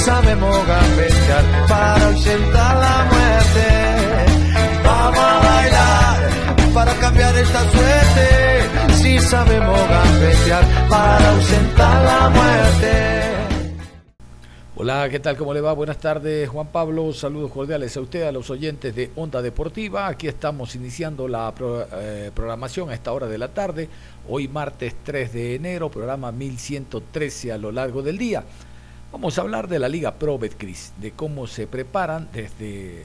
Sabemos gambetear para ausentar la muerte. Vamos a bailar para cambiar esta suerte. Si sabemos gambetear para ausentar la muerte. Hola, ¿qué tal? ¿Cómo le va? Buenas tardes, Juan Pablo. Saludos cordiales a usted, a los oyentes de Onda Deportiva. Aquí estamos iniciando la eh, programación a esta hora de la tarde. Hoy martes 3 de enero, programa 1113 a lo largo del día. Vamos a hablar de la Liga Pro Betcris, de cómo se preparan desde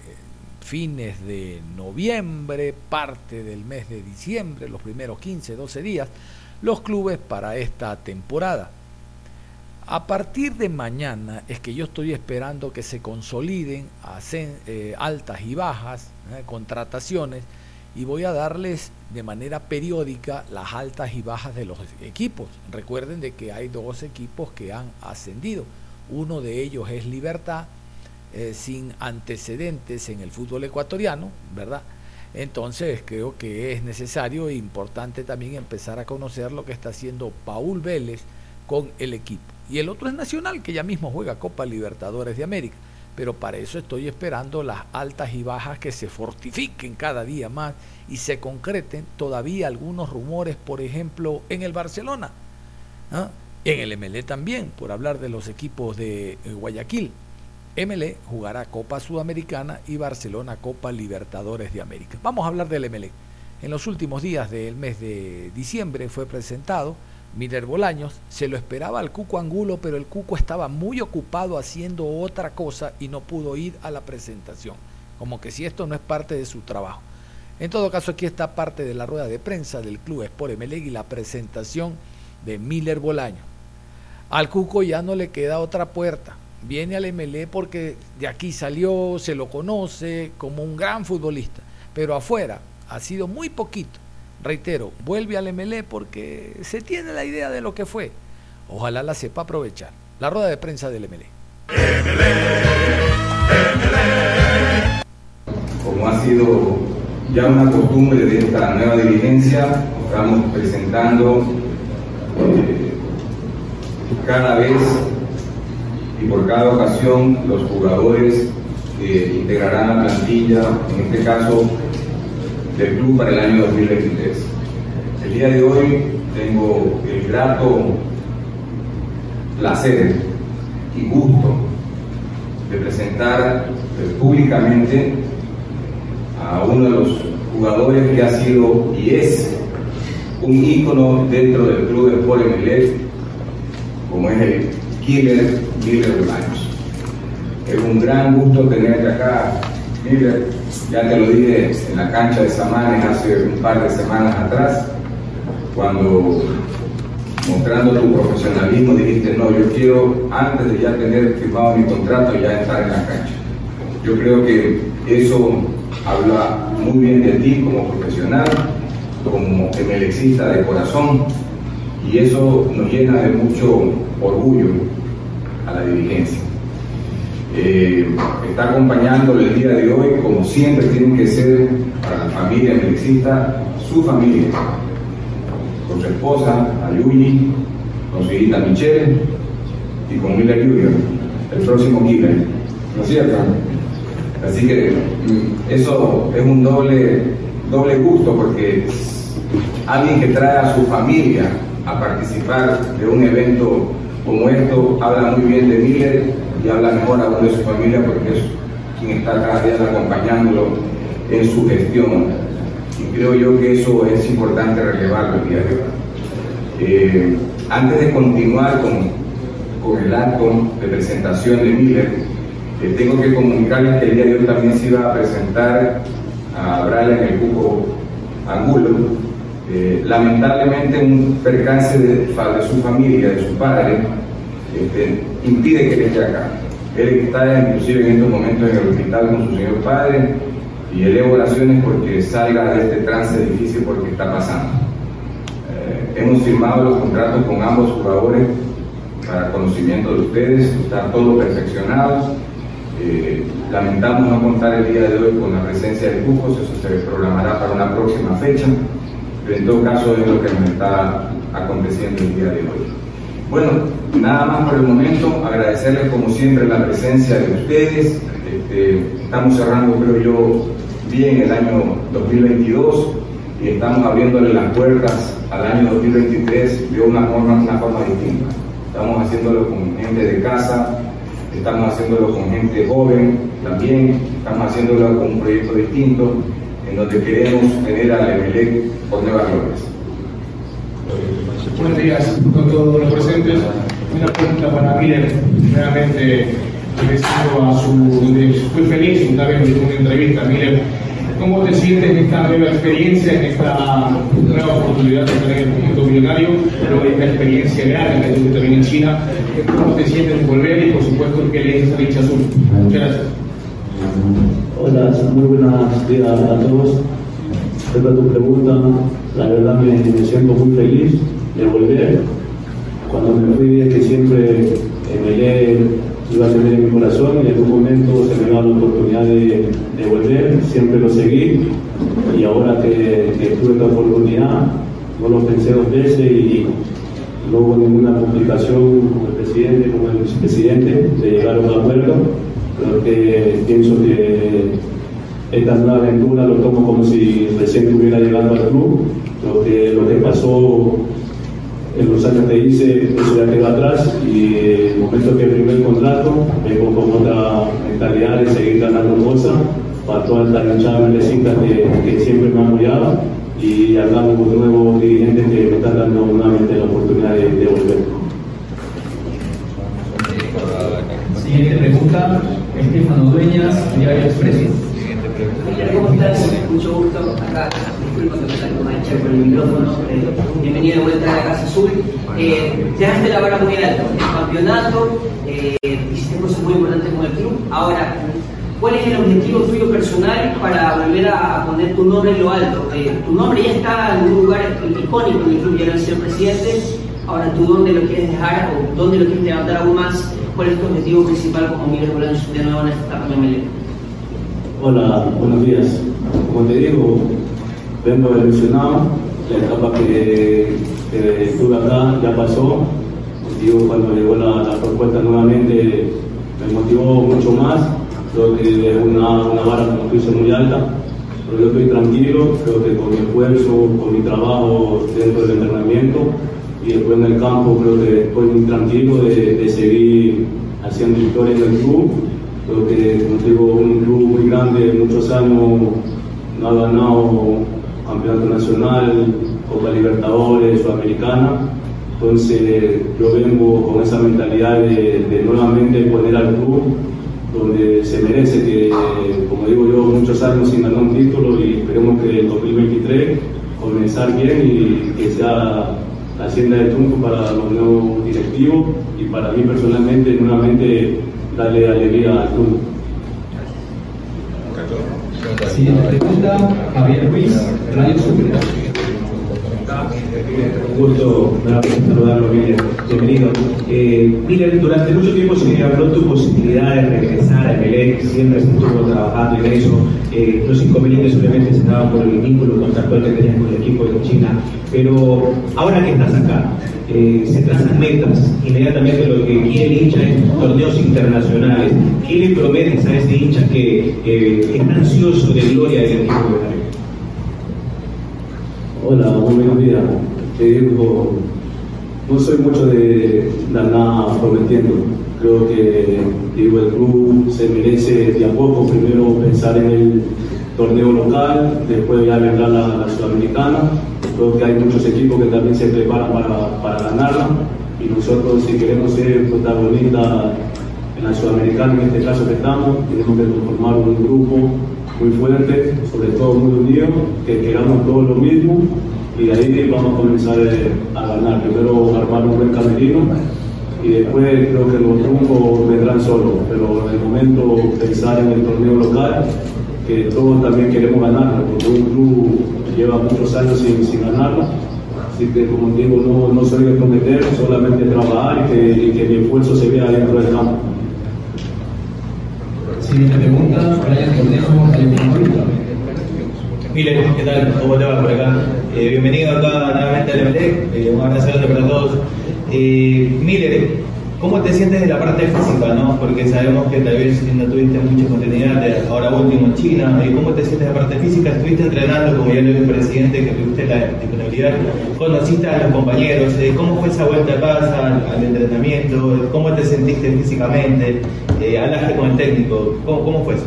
fines de noviembre, parte del mes de diciembre, los primeros 15, 12 días, los clubes para esta temporada. A partir de mañana es que yo estoy esperando que se consoliden eh, altas y bajas, eh, contrataciones, y voy a darles de manera periódica las altas y bajas de los equipos. Recuerden de que hay dos equipos que han ascendido uno de ellos es Libertad, eh, sin antecedentes en el fútbol ecuatoriano, ¿verdad? Entonces creo que es necesario e importante también empezar a conocer lo que está haciendo Paul Vélez con el equipo. Y el otro es Nacional, que ya mismo juega Copa Libertadores de América. Pero para eso estoy esperando las altas y bajas que se fortifiquen cada día más y se concreten todavía algunos rumores, por ejemplo, en el Barcelona. ¿ah? En el MLE también, por hablar de los equipos de eh, Guayaquil. MLE jugará Copa Sudamericana y Barcelona Copa Libertadores de América. Vamos a hablar del MLE. En los últimos días del mes de diciembre fue presentado Miller Bolaños. Se lo esperaba al Cuco Angulo, pero el Cuco estaba muy ocupado haciendo otra cosa y no pudo ir a la presentación. Como que si esto no es parte de su trabajo. En todo caso, aquí está parte de la rueda de prensa del Club Sport MLE y la presentación de Miller Bolaños. Al Cuco ya no le queda otra puerta. Viene al MLE porque de aquí salió, se lo conoce como un gran futbolista, pero afuera ha sido muy poquito. Reitero, vuelve al MLE porque se tiene la idea de lo que fue. Ojalá la sepa aprovechar. La rueda de prensa del MLE. Como ha sido ya una costumbre de esta nueva dirigencia, estamos presentando eh, cada vez y por cada ocasión los jugadores que integrarán la plantilla, en este caso del club para el año 2023. El día de hoy tengo el grato placer y gusto de presentar públicamente a uno de los jugadores que ha sido y es un ícono dentro del club de Sport como es el Killer Miller Bolaños. Es un gran gusto tenerte acá, Miller. Ya te lo dije en la cancha de Samanes hace un par de semanas atrás, cuando mostrando tu profesionalismo dijiste, no, yo quiero antes de ya tener firmado mi contrato ya estar en la cancha. Yo creo que eso habla muy bien de ti como profesional, como emelexista de corazón, y eso nos llena de mucho orgullo a la dirigencia. Eh, está acompañándolo el día de hoy, como siempre tienen que ser para la familia melexista, su familia, con su esposa, Ayuyi, con su hijita Michelle y con Miller Junior, el próximo Miller, ¿no es cierto? Así que mm, eso es un doble, doble gusto porque alguien que trae a su familia a participar de un evento como esto, habla muy bien de Miller y habla mejor aún de su familia porque es quien está cada día acompañándolo en su gestión. Y creo yo que eso es importante relevarlo el día de hoy. Eh, antes de continuar con, con el acto de presentación de Miller, Eh, tengo que comunicarles que el día de hoy también se iba a presentar a Brian el Cuco Angulo. Eh, lamentablemente un percance de, su familia, de su padre, este, impide que él esté acá. Él está inclusive en estos momentos en el hospital con su señor padre y elevo oraciones porque salga de este trance difícil porque está pasando. Eh, hemos firmado los contratos con ambos jugadores para conocimiento de ustedes, está todo perfeccionado. Eh, lamentamos no contar el día de hoy con la presencia de Cujos, eso se programará para una próxima fecha, en todo caso es lo que nos está aconteciendo el día de hoy. Bueno, nada más por el momento, agradecerles como siempre la presencia de ustedes. Este, estamos cerrando, creo yo, bien el año 2022 y estamos abriéndole las puertas al año 2023 de una forma, una forma distinta. Estamos haciéndolo con gente de casa, estamos haciéndolo con gente joven también, estamos haciéndolo con un proyecto distinto en donde queremos tener a EMELEC por nuevas glorias. Buenos días con todos los presentes. Una pregunta para Miller. Realmente recibo a su. Muy feliz una vez en una entrevista, Miller. ¿Cómo te sientes en esta nueva experiencia, en esta nueva oportunidad de tener el conjunto millonario, luego de esta experiencia grande que tuviste también en China? ¿Cómo te sientes en volver y, por supuesto, qué le dices a dicha azul? Muchas gracias. Hola, muy buenos días a todos. Respecto a tu pregunta, la verdad me, me siento muy feliz de volver. Cuando me fui dije que siempre MLE iba a tener en mi corazón y en algún momento se me dio la oportunidad de, volver, siempre lo seguí y ahora que, tuve esta oportunidad no lo pensé dos veces y no hubo ninguna complicación con el presidente, con el vicepresidente de llegar a un acuerdo. Creo que pienso que esta nueva aventura lo tomo como si recién estuviera llegando al club. Lo que, lo que pasó en los años que hice, eso ya quedó atrás y el momento que firmé el contrato, vengo con otra mentalidad de seguir ganando cosas para toda esta hinchada que, que siempre me ha apoyado y hablamos con nuevos dirigentes que me están dando nuevamente la oportunidad de, de volver. Siguiente pregunta, Estefano Dueñas, Diario Expreso. ¿Cómo estás? Mucho gusto. Acá, disculpa que me salgo mancha con el micrófono. Bienvenido de vuelta a la Casa Azul. Eh, dejaste la vara muy alta. El campeonato, eh, hiciste cosas muy importantes con el club. Ahora, ¿cuál es el objetivo tuyo personal para volver a poner tu nombre en lo alto? Eh, tu nombre ya está en un lugar icónico en el club, ya no ser presidente. Ahora, ¿tú dónde lo quieres dejar o dónde lo quieres levantar aún más? ¿Cuál es tu objetivo principal como Miguel Bolaños de nuevo en esta MLE? Hola, buenos días. Como te digo, vengo evolucionado. La etapa que, que acá ya pasó. Digo, cuando llegó la, propuesta nuevamente me motivó mucho más. Creo que es una, vara, como tú muy alta. Pero yo estoy tranquilo. Creo que con mi esfuerzo, con mi trabajo dentro del entrenamiento y después en el campo, creo que estoy muy tranquilo de, de seguir haciendo historia en el club Creo que, como digo, un club muy grande, muchos años no ha ganado campeonato nacional, Copa Libertadores, Sudamericana. Entonces yo vengo con esa mentalidad de, de, nuevamente poner al club donde se merece, que como digo yo, muchos años sin ganar un título y esperemos que el 2023 comenzar bien y que sea la hacienda de triunfo para los nuevos directivos y para mí personalmente nuevamente darle alegría al club. Siguiente pregunta, Javier Ruiz, Radio Super. Un gusto saludarlo, Miller. Bienvenido. Eh, Miller, durante mucho tiempo se habló tu posibilidad de regresar a Melec, siempre se estuvo trabajando en eso. Eh, los inconvenientes obviamente se daban por el vínculo contractual que tenías con el equipo de China. Pero ahora que estás acá, eh, se trazan metas. Inmediatamente lo que quiere hincha es torneos internacionales. ¿Qué le prometes a ese hincha que está ansioso de gloria del equipo de Hola, muy buenos días. Te digo, no soy mucho de dar nada prometiendo. Creo que digo, el club se merece de a poco primero pensar en el torneo local, después ya vendrá la, la sudamericana. Creo que hay muchos equipos que también se preparan para, para ganarla y nosotros si queremos ser protagonistas en la Sudamericana, en este caso que estamos, tenemos que conformar un grupo muy fuerte, sobre todo muy unido, que queramos todos lo mismo y de ahí vamos a comenzar eh, a ganar. Primero armar un buen camerino y después creo que los trucos vendrán solos, pero en el momento pensar en el torneo local, que todos también queremos ganarlo, porque un club lleva muchos años sin, sin ganarlo. Así que, como digo, no, no soy de prometer, solamente trabajar y que, y que mi esfuerzo se vea dentro del campo. Siguiente ¿qué tal? ¿Cómo te por acá? Eh, bienvenido acá nuevamente al eh, un abrazo para todos. Eh, ¿cómo te sientes de la parte física? No? Porque sabemos que tal vez no tuviste mucha continuidad, ahora último en China. ¿Cómo te sientes de la parte física? Estuviste entrenando, como ya lo dijo el presidente, que tuviste la disponibilidad. Conociste a los compañeros. Eh, ¿Cómo fue esa vuelta a casa, al, entrenamiento? ¿Cómo te sentiste físicamente? Eh, ¿Hablaste con el técnico? ¿Cómo, cómo fue eso?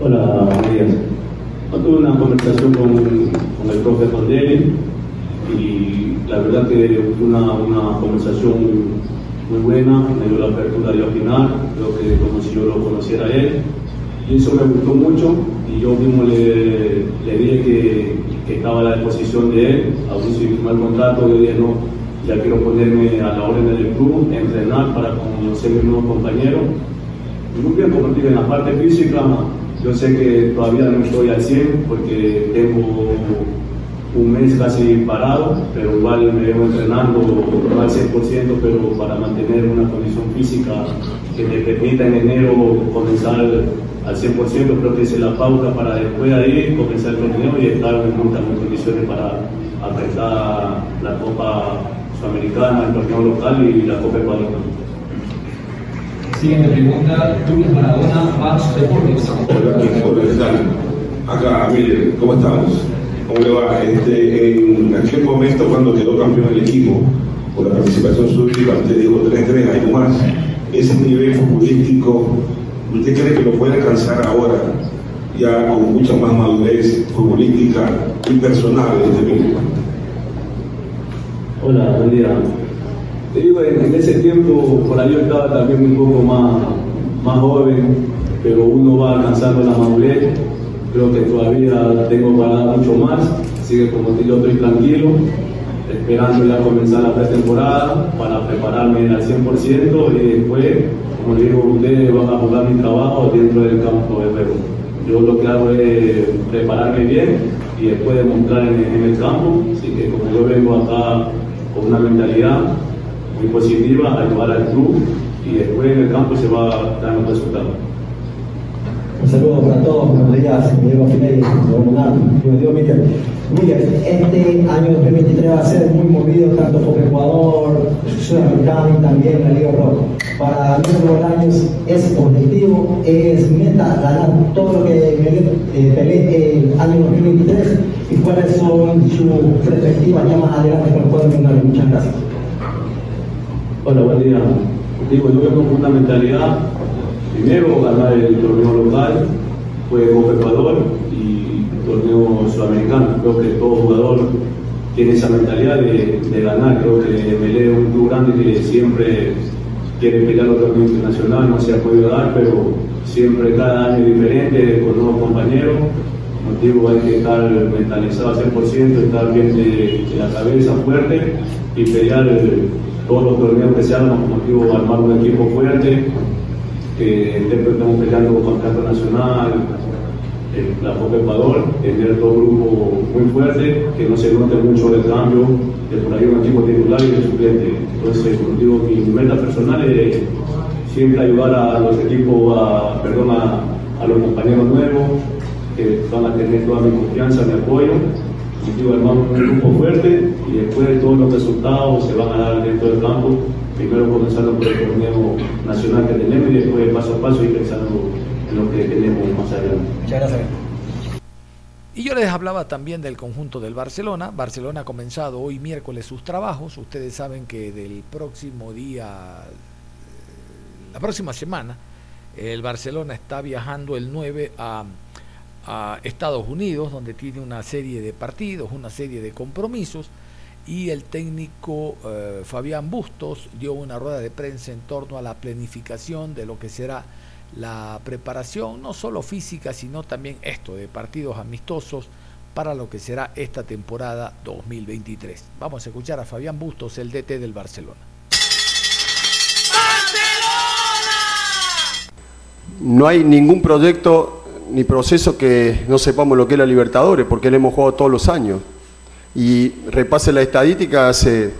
Hola, días. Yo tuve una conversación con, con el profe Fondeli y la verdad que una, una conversación muy buena, me dio la apertura de opinar, creo que como si yo lo conociera a él y eso me gustó mucho y yo mismo le, le dije que, que estaba a la disposición de él, aún sin firmar el contrato, yo dije no, ya quiero ponerme a la orden del club, entrenar para conocer mis nuevos compañeros. Muy bien, digo, en la parte física, yo sé que todavía no estoy al 100 porque tengo un mes casi parado, pero igual me vengo entrenando no al 100%, pero para mantener una condición física que me permita en enero comenzar al 100%, creo que es la pauta para después de ahí comenzar el torneo y estar en muchas condiciones para apretar la Copa Sudamericana, el torneo local y la Copa Ecuador. Siguiente pregunta, Luis Maradona, Max Deportes. Hola, hola, ¿qué tal? Acá, mire, ¿cómo estamos? ¿Cómo le va? Este, en aquel momento, cuando quedó campeón el equipo, por la participación súbita, usted dijo 3-3, hay más. Ese nivel futbolístico, ¿usted cree que lo puede alcanzar ahora, ya con mucha más madurez futbolística y personal desde mismo? Hola, buen día. Te digo, en, ese tiempo por ahí yo estaba también un poco más, más joven, pero uno va alcanzando la madurez. Creo que todavía tengo para mucho más, así que como te digo, estoy tranquilo, esperando ya comenzar la pretemporada para prepararme al 100% y después, como le digo, ustedes van a jugar mi trabajo dentro del campo de juego. Yo lo que hago es prepararme bien y después demostrar en, en el campo, así que como yo vengo acá con una mentalidad muy positiva, ayudar al club y después en el campo se va a dar los resultados. Un saludo para todos, buenos días, Diego Finelli, Monardo, Diego Miguel. Miguel, este año 2023 va a ser muy movido tanto por Ecuador, Sudamericano y también la Liga Roja. Para Miguel años es objetivo, es meta ganar todo lo que eh, el año 2023 y cuáles son sus perspectivas ya más adelante con cuadro mundial. Muchas gracias. Hola, buen día. Digo, yo vengo con una mentalidad, primero ganar el torneo local, fue Copa Ecuador y torneo sudamericano. Creo que todo jugador tiene esa mentalidad de, de ganar. Creo que Melé es un club grande que siempre quiere pelear los torneos internacional, no se ha podido dar, pero siempre cada año es diferente, con nuevos compañeros. Como digo, hay que estar mentalizado al 100%, estar bien de, de la cabeza fuerte y pelear el, todos los torneos que se hagan, como digo, armar un equipo fuerte, que siempre estamos peleando con campeonato nacional, eh, la Copa Ecuador, tener todo grupo muy fuerte, que no se note mucho el cambio, de por ahí un equipo titular y de suplente. Entonces, como digo, mi meta personal es siempre ayudar a los equipos, perdón, a, a los compañeros nuevos, que van a tener toda mi confianza, mi apoyo digo, armamos un grupo fuerte y después todos los resultados se van a dar dentro del campo, primero comenzando por el torneo nacional que tenemos y después paso a paso y pensando en lo que tenemos más adelante. Muchas gracias. Y yo les hablaba también del conjunto del Barcelona. Barcelona ha comenzado hoy miércoles sus trabajos. Ustedes saben que del próximo día, la próxima semana, el Barcelona está viajando el 9 a a Estados Unidos, donde tiene una serie de partidos, una serie de compromisos, y el técnico eh, Fabián Bustos dio una rueda de prensa en torno a la planificación de lo que será la preparación, no solo física, sino también esto de partidos amistosos para lo que será esta temporada 2023. Vamos a escuchar a Fabián Bustos, el DT del Barcelona. No hay ningún proyecto ni proceso que no sepamos lo que es la Libertadores, porque le hemos jugado todos los años. Y repase la estadística, hace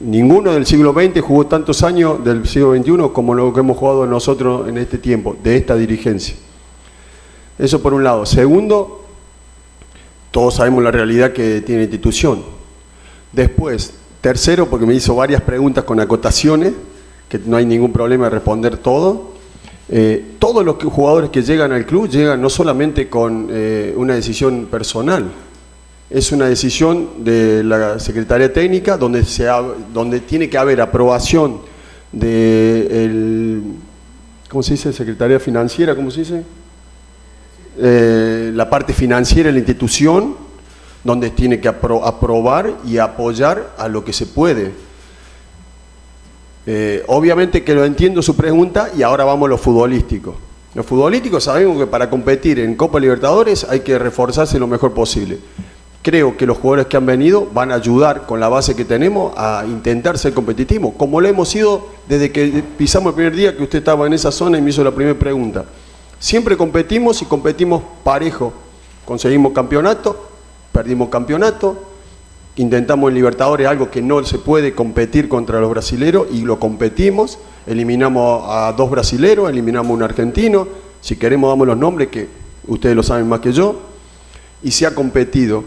ninguno del siglo XX jugó tantos años del siglo XXI como lo que hemos jugado nosotros en este tiempo, de esta dirigencia. Eso por un lado. Segundo, todos sabemos la realidad que tiene la institución. Después, tercero, porque me hizo varias preguntas con acotaciones, que no hay ningún problema de responder todo. Eh, todos los jugadores que llegan al club llegan no solamente con eh, una decisión personal, es una decisión de la Secretaría Técnica donde, se donde tiene que haber aprobación de el, ¿cómo se dice? Secretaría Financiera, ¿cómo se dice? Eh, la parte financiera de la institución, donde tiene que aprobar y apoyar a lo que se puede. Eh, obviamente que lo entiendo su pregunta y ahora vamos a lo futbolístico. Lo futbolístico sabemos que para competir en Copa Libertadores hay que reforzarse lo mejor posible creo que los jugadores que han venido van a ayudar con la base que tenemos a intentar ser competitivos, como lo hemos sido desde que pisamos el primer día que usted estaba en esa zona y me hizo la primera pregunta. Siempre competimos y competimos parejo. Conseguimos campeonato, perdimos campeonato, intentamos en Libertadores algo que no se puede competir contra los brasileros y lo competimos, eliminamos a dos brasileros, eliminamos a un argentino, si queremos damos los nombres que ustedes lo saben más que yo, y se ha competido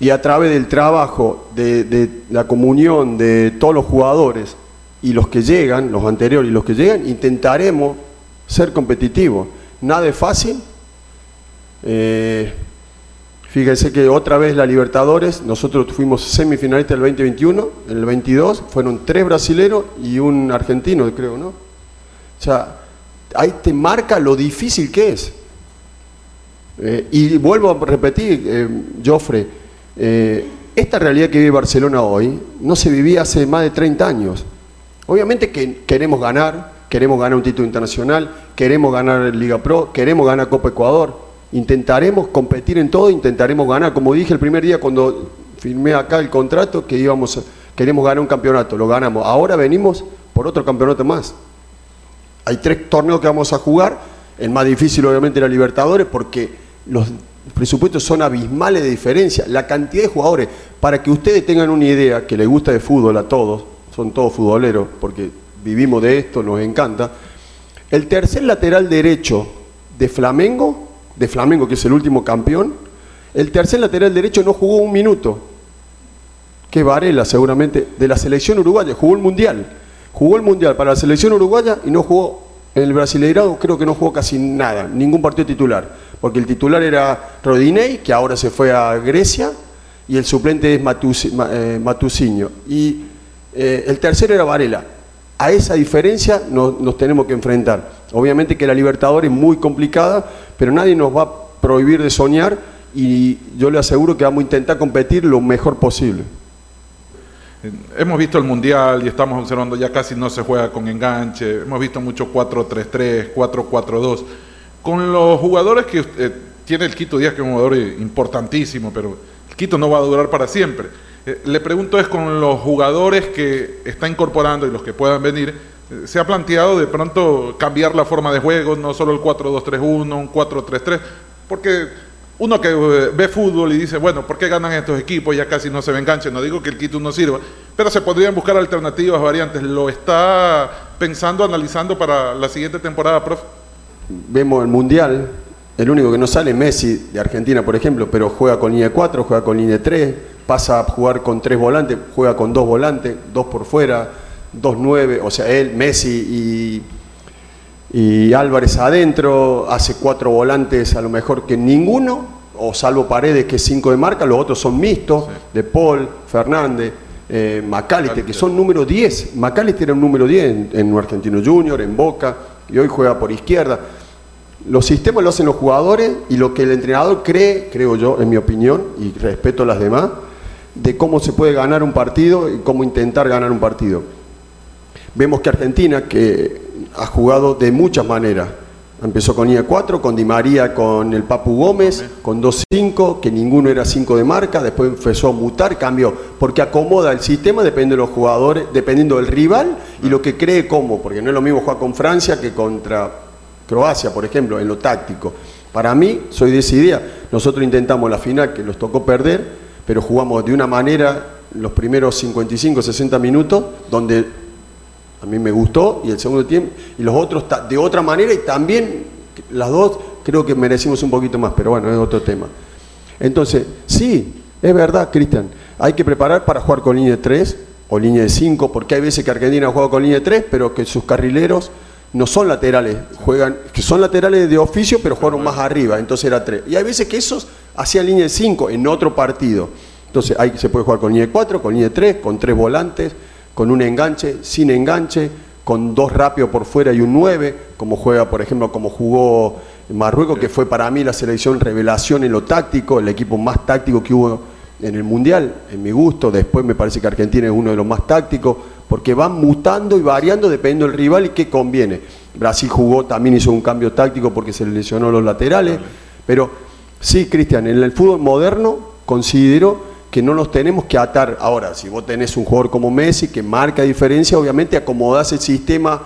y a través del trabajo, de, la comunión de todos los jugadores y los que llegan, los anteriores y los que llegan, intentaremos ser competitivos. Nada es fácil. Eh, fíjense que otra vez la Libertadores, nosotros fuimos semifinalistas del 2021, en el 22 fueron tres brasileros y un argentino, creo, ¿no? O sea, ahí te marca lo difícil que es. Eh, y vuelvo a repetir, eh, Joffre, eh, esta realidad que vive Barcelona hoy no se vivía hace más de 30 años. Obviamente que queremos ganar, queremos ganar un título internacional, queremos ganar Liga Pro, queremos ganar Copa Ecuador. Intentaremos competir en todo, intentaremos ganar. Como dije el primer día cuando firmé acá el contrato, que íbamos, queremos ganar un campeonato, lo ganamos. Ahora venimos por otro campeonato más. Hay tres torneos que vamos a jugar, el más difícil obviamente la Libertadores, porque los presupuestos son abismales de diferencia. La cantidad de jugadores, para que ustedes tengan una idea, que les gusta de fútbol a todos, son todos futboleros, porque vivimos de esto, nos encanta. El tercer lateral derecho de Flamengo, de Flamengo que es el último campeón, el tercer lateral derecho no jugó un minuto. Que Varela seguramente, de la selección uruguaya, jugó el Mundial. Jugó el Mundial para la selección uruguaya y no jugó el Brasileirado, creo que no jugó casi nada, ningún partido titular porque el titular era Rodinei, que ahora se fue a Grecia, y el suplente es eh, Matusinho. Y eh, el tercero era Varela. A esa diferencia nos, tenemos que enfrentar. Obviamente que la Libertadores es muy complicada, pero nadie nos va a prohibir de soñar y yo le aseguro que vamos a intentar competir lo mejor posible. Hemos visto el Mundial y estamos observando ya casi no se juega con enganche, hemos visto mucho 4-3-3, 4-4-2 con los jugadores que eh, tiene el Quito Díaz, que es un jugador importantísimo, pero el Quito no va a durar para siempre. Eh, le pregunto es con los jugadores que está incorporando y los que puedan venir, eh, ¿se ha planteado de pronto cambiar la forma de juego, no solo el 4-2-3-1, un 4-3-3? Porque uno que ve fútbol y dice, bueno, ¿por qué ganan estos equipos? Ya casi no se enganche. No digo que el Quito no sirva, pero se podrían buscar alternativas, variantes. ¿Lo está pensando, analizando para la siguiente temporada, profe? vemos el Mundial, el único que no sale Messi de Argentina, por ejemplo, pero juega con línea 4, juega con línea 3, pasa a jugar con tres volantes, juega con dos volantes, dos por fuera, dos nueve, o sea, él, Messi y, y Álvarez adentro, hace cuatro volantes a lo mejor que ninguno, o salvo Paredes que es cinco de marca, los otros son mixtos, de Paul, Fernández. Eh, Macalister, que son número 10. Macalister era un número 10 en, en Argentino Junior, en Boca, y hoy juega por izquierda. Los sistemas lo hacen los jugadores y lo que el entrenador cree, creo yo, en mi opinión, y respeto a las demás, de cómo se puede ganar un partido y cómo intentar ganar un partido. Vemos que Argentina, que ha jugado de muchas maneras, empezó con IA 4, con Di María, con el Papu Gómez, con 2-5, que ninguno era 5 de marca, después empezó a mutar, cambió, porque acomoda el sistema dependiendo de los jugadores, dependiendo del rival y lo que cree cómo, porque no es lo mismo jugar con Francia que contra Croacia, por ejemplo, en lo táctico. Para mí, soy de esa idea. Nosotros intentamos la final, que nos tocó perder, pero jugamos de una manera los primeros 55, 60 minutos, donde a mí me gustó, y el segundo tiempo, y los otros de otra manera, y también las dos creo que merecimos un poquito más, pero bueno, es otro tema. Entonces, sí, es verdad, Cristian, hay que preparar para jugar con línea de 3 o línea de 5, porque hay veces que Argentina ha jugado con línea de 3, pero que sus carrileros no son laterales, juegan, que son laterales de oficio, pero jugaron más arriba, entonces era 3. Y hay veces que esos hacían línea de 5 en otro partido. Entonces ahí se puede jugar con línea de 4, con línea de 3, con tres volantes, con un enganche, sin enganche, con dos rápidos por fuera y un 9, como juega, por ejemplo, como jugó Marruecos, que fue para mí la selección revelación en lo táctico, el equipo más táctico que hubo en el Mundial, en mi gusto. Después me parece que Argentina es uno de los más tácticos porque van mutando y variando dependiendo del rival y qué conviene. Brasil jugó, también hizo un cambio táctico porque se lesionó los laterales, pero sí, Cristian, en el fútbol moderno considero que no nos tenemos que atar. Ahora, si vos tenés un jugador como Messi que marca diferencia, obviamente acomodás el sistema,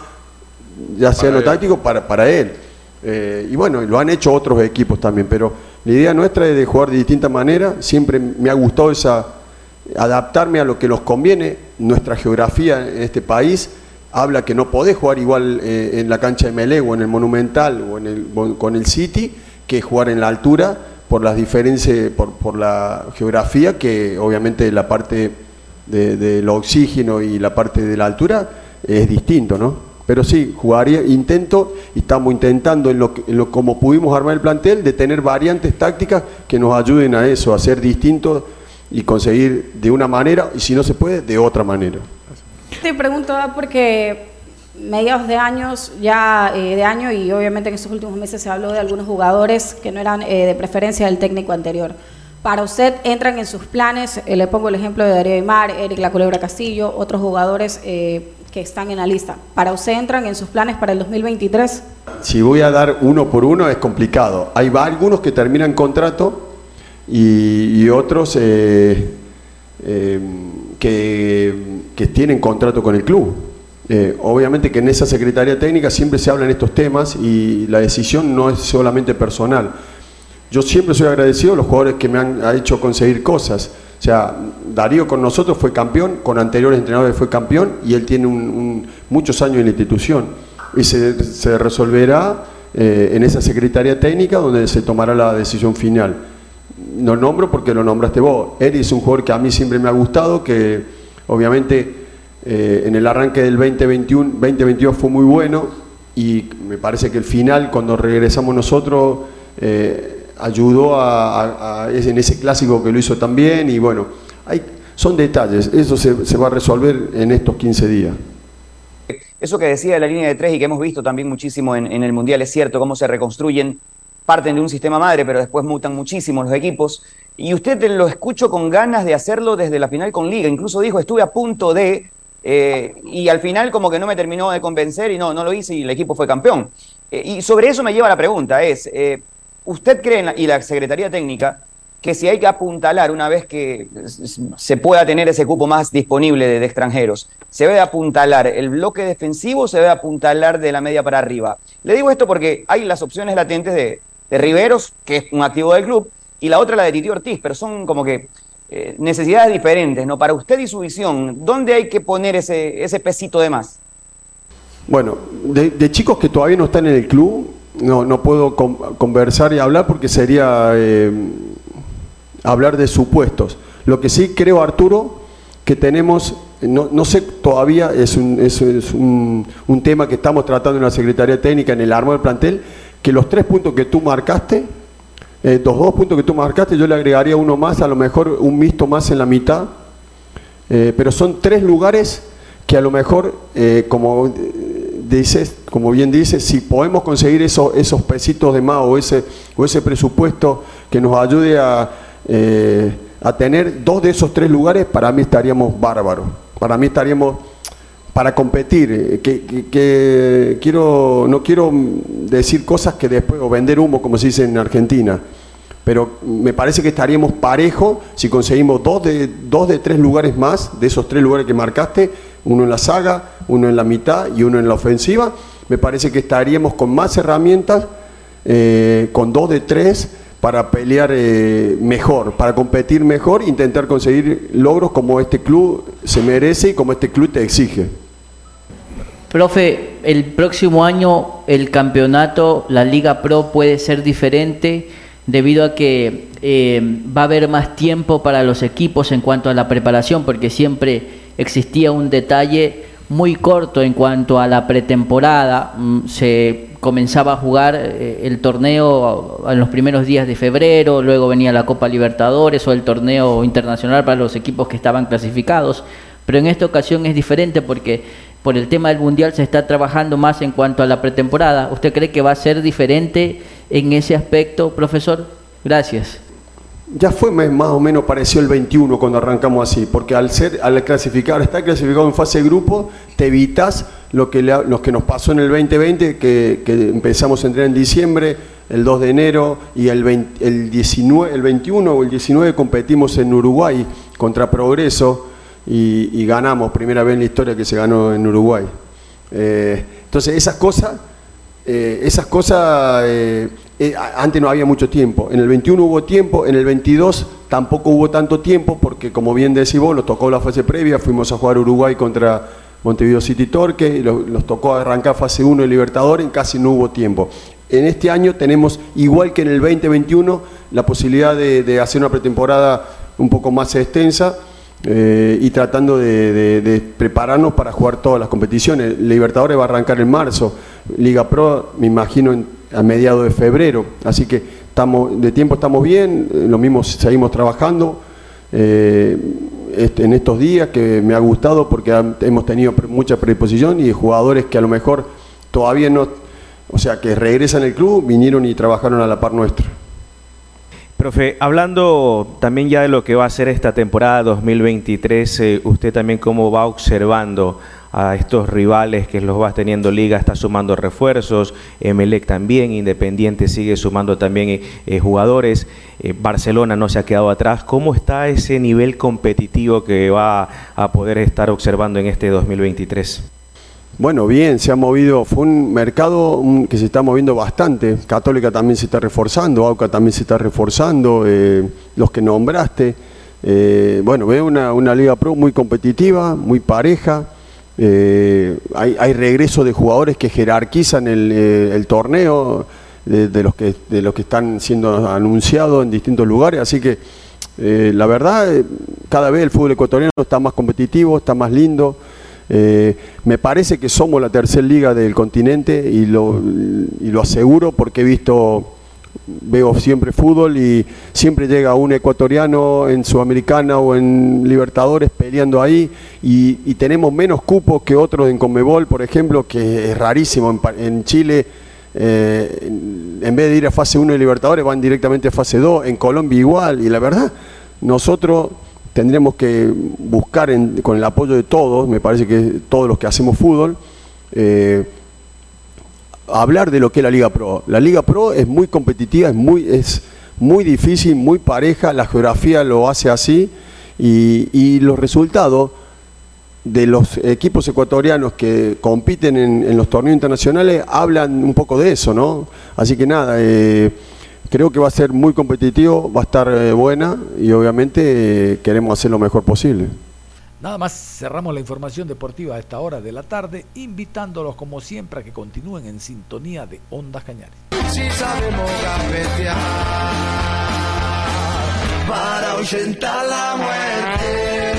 ya sea lo táctico, para, para él. Eh, y bueno, lo han hecho otros equipos también, pero la idea nuestra es de jugar de distinta manera. Siempre me ha gustado esa adaptarme a lo que nos conviene. Nuestra geografía en este país habla que no podés jugar igual eh, en la cancha de Melé o en el Monumental o en el, con el City que jugar en la altura por las diferencias, por, por la geografía, que obviamente la parte del oxígeno y la parte de la altura es distinto, ¿no? Pero sí, jugaría, intento, estamos intentando en lo, en lo como pudimos armar el plantel, de tener variantes tácticas que nos ayuden a eso, a ser distintos y conseguir de una manera, y si no se puede, de otra manera. Te pregunto porque mediados de años, ya eh, de año, y obviamente en estos últimos meses se habló de algunos jugadores que no eran eh, de preferencia del técnico anterior. Para usted entran en sus planes, eh, le pongo el ejemplo de Darío Aymar, Eric La Culebra Castillo, otros jugadores que están en la lista. ¿Para usted entran en sus planes para el 2023? Si voy a dar uno por uno es complicado. Hay algunos que terminan contrato y, otros eh, eh, que, tienen contrato con el club. Eh, obviamente que en esa Secretaría Técnica siempre se hablan estos temas y la decisión no es solamente personal. Yo siempre soy agradecido a los jugadores que me han hecho conseguir cosas. O sea, Darío con nosotros fue campeón, con anteriores entrenadores fue campeón y él tiene muchos años en la institución. Y se, resolverá en esa Secretaría Técnica donde se tomará la decisión final lo nombro porque lo nombraste vos. Eri es un jugador que a mí siempre me ha gustado, que obviamente eh, en el arranque del 2021, 2022 fue muy bueno y me parece que el final, cuando regresamos nosotros, eh, ayudó a, en ese clásico que lo hizo también y bueno, hay, son detalles, eso se, va a resolver en estos 15 días. Eso que decía de la línea de tres y que hemos visto también muchísimo en, en el Mundial es cierto, cómo se reconstruyen parten de un sistema madre, pero después mutan muchísimo los equipos. Y usted lo escucho con ganas de hacerlo desde la final con Liga. Incluso dijo, estuve a punto de, eh, y al final como que no me terminó de convencer y no, no lo hice y el equipo fue campeón. Eh, y sobre eso me lleva la pregunta, es, eh, ¿usted cree, y la Secretaría Técnica, que si hay que apuntalar una vez que se pueda tener ese cupo más disponible de, extranjeros, se debe apuntalar el bloque defensivo o se debe apuntalar de la media para arriba. Le digo esto porque hay las opciones latentes de, de Riveros, que es un activo del club, y la otra la de Titi Ortiz, pero son como que eh, necesidades diferentes, ¿no? Para usted y su visión, ¿dónde hay que poner ese, ese pesito de más? Bueno, de, chicos que todavía no están en el club, no, no puedo conversar y hablar porque sería eh, hablar de supuestos. Lo que sí creo, Arturo, que tenemos, no, no sé todavía, es, un, es, un, un, tema que estamos tratando en la Secretaría Técnica, en el armo del plantel, que los tres puntos que tú marcaste, eh, los dos puntos que tú marcaste, yo le agregaría uno más, a lo mejor un mixto más en la mitad, eh, pero son tres lugares que a lo mejor, eh, como dices, como bien dices, si podemos conseguir esos, esos pesitos de más o ese, o ese presupuesto que nos ayude a, a tener dos de esos tres lugares, para mí estaríamos bárbaros. Para mí estaríamos para competir. eh, Que, que- quiero, no quiero decir cosas que después, o vender humo, como se dice en Argentina. Pero me parece que estaríamos parejo si conseguimos dos de, dos de tres lugares más, de esos tres lugares que marcaste, uno en la saga, uno en la mitad y uno en la ofensiva. Me parece que estaríamos con más herramientas, eh, con dos de tres, para pelear eh, mejor, para competir mejor, intentar conseguir logros como este club se merece y como este club te exige. Profe, el próximo año el campeonato, la Liga Pro puede ser diferente debido a que eh, va a haber más tiempo para los equipos en cuanto a la preparación, porque siempre existía un detalle muy corto en cuanto a la pretemporada. Mm, Se comenzaba a jugar eh, el torneo en los primeros días de febrero, luego venía la Copa Libertadores o el torneo internacional para los equipos que estaban clasificados. Pero en esta ocasión es diferente porque por el tema del Mundial se está trabajando más en cuanto a la pretemporada. ¿Usted cree que va a ser diferente en ese aspecto, profesor? Gracias. Ya fue más o menos parecido el 21 cuando arrancamos así, porque al ser, al clasificar, estar clasificado en fase de grupo, te evitas lo que, le que nos pasó en el 2020, que, que empezamos a entrar en diciembre, el 2 de enero, y el, 20 el, 19, el 21 o el 19 competimos en Uruguay contra Progreso y, y ganamos, primera vez en la historia que se ganó en Uruguay. Eh, entonces esas cosas eh, esas cosas, eh, antes no había mucho tiempo. En el 21 hubo tiempo, en el 22 tampoco hubo tanto tiempo, porque como bien decís vos, nos tocó la fase previa, fuimos a jugar Uruguay contra Montevideo City Torque, y tocó arrancar fase 1 de Libertadores, casi no hubo tiempo. En este año tenemos, igual que en el 2021, la posibilidad de hacer una pretemporada un poco más extensa. Eh, y tratando de, de- prepararnos para jugar todas las competiciones. Libertadores va a arrancar en marzo, Liga Pro me imagino en- a mediados de febrero, así que estamos de tiempo estamos bien, eh, lo mismo seguimos trabajando eh, en estos días que me ha gustado porque hemos tenido mucha predisposición y jugadores que a lo mejor todavía no, o sea, que regresan al club, vinieron y trabajaron a la par nuestra. Profe, hablando también ya de lo que va a ser esta temporada 2023, eh, usted también cómo va observando a estos rivales que los va teniendo Liga, está sumando refuerzos, Emelec también, Independiente sigue sumando también eh, eh, jugadores, Barcelona no se ha quedado atrás. ¿Cómo está ese nivel competitivo que va a poder estar observando en este 2023? Bueno, bien, se ha movido, fue un mercado que se está moviendo bastante. Católica también se está reforzando, AUCA también se está reforzando, eh, los que nombraste. Eh, bueno, veo una, una Liga Pro muy competitiva, muy pareja. eh, hay, hay regreso de jugadores que jerarquizan el, el torneo, de, los que, de los que están siendo anunciados en distintos lugares. Así que la verdad, cada vez el fútbol ecuatoriano está más competitivo, está más lindo. Eh, me parece que somos la tercera liga del continente y lo, y lo aseguro porque he visto, veo siempre fútbol y siempre llega un ecuatoriano en Sudamericana o en Libertadores peleando ahí y, tenemos menos cupos que otros en Conmebol, por ejemplo, que es rarísimo. En, en Chile, eh, en vez de ir a fase 1 de Libertadores, van directamente a fase 2. En Colombia igual. Y la verdad, nosotros tendremos que buscar con el apoyo de todos, me parece que todos los que hacemos fútbol, eh, hablar de lo que es la Liga Pro. La Liga Pro es muy competitiva, es muy, es muy difícil, muy pareja, la geografía lo hace así y, y los resultados de los equipos ecuatorianos que compiten en, en los torneos internacionales hablan un poco de eso, ¿no? Así que nada, eh, creo que va a ser muy competitivo, va a estar eh, buena y obviamente eh, queremos hacer lo mejor posible. Nada más cerramos la información deportiva a esta hora de la tarde, invitándolos como siempre a que continúen en sintonía de Ondas Cañares. Si sabemos para ahuyentar la muerte.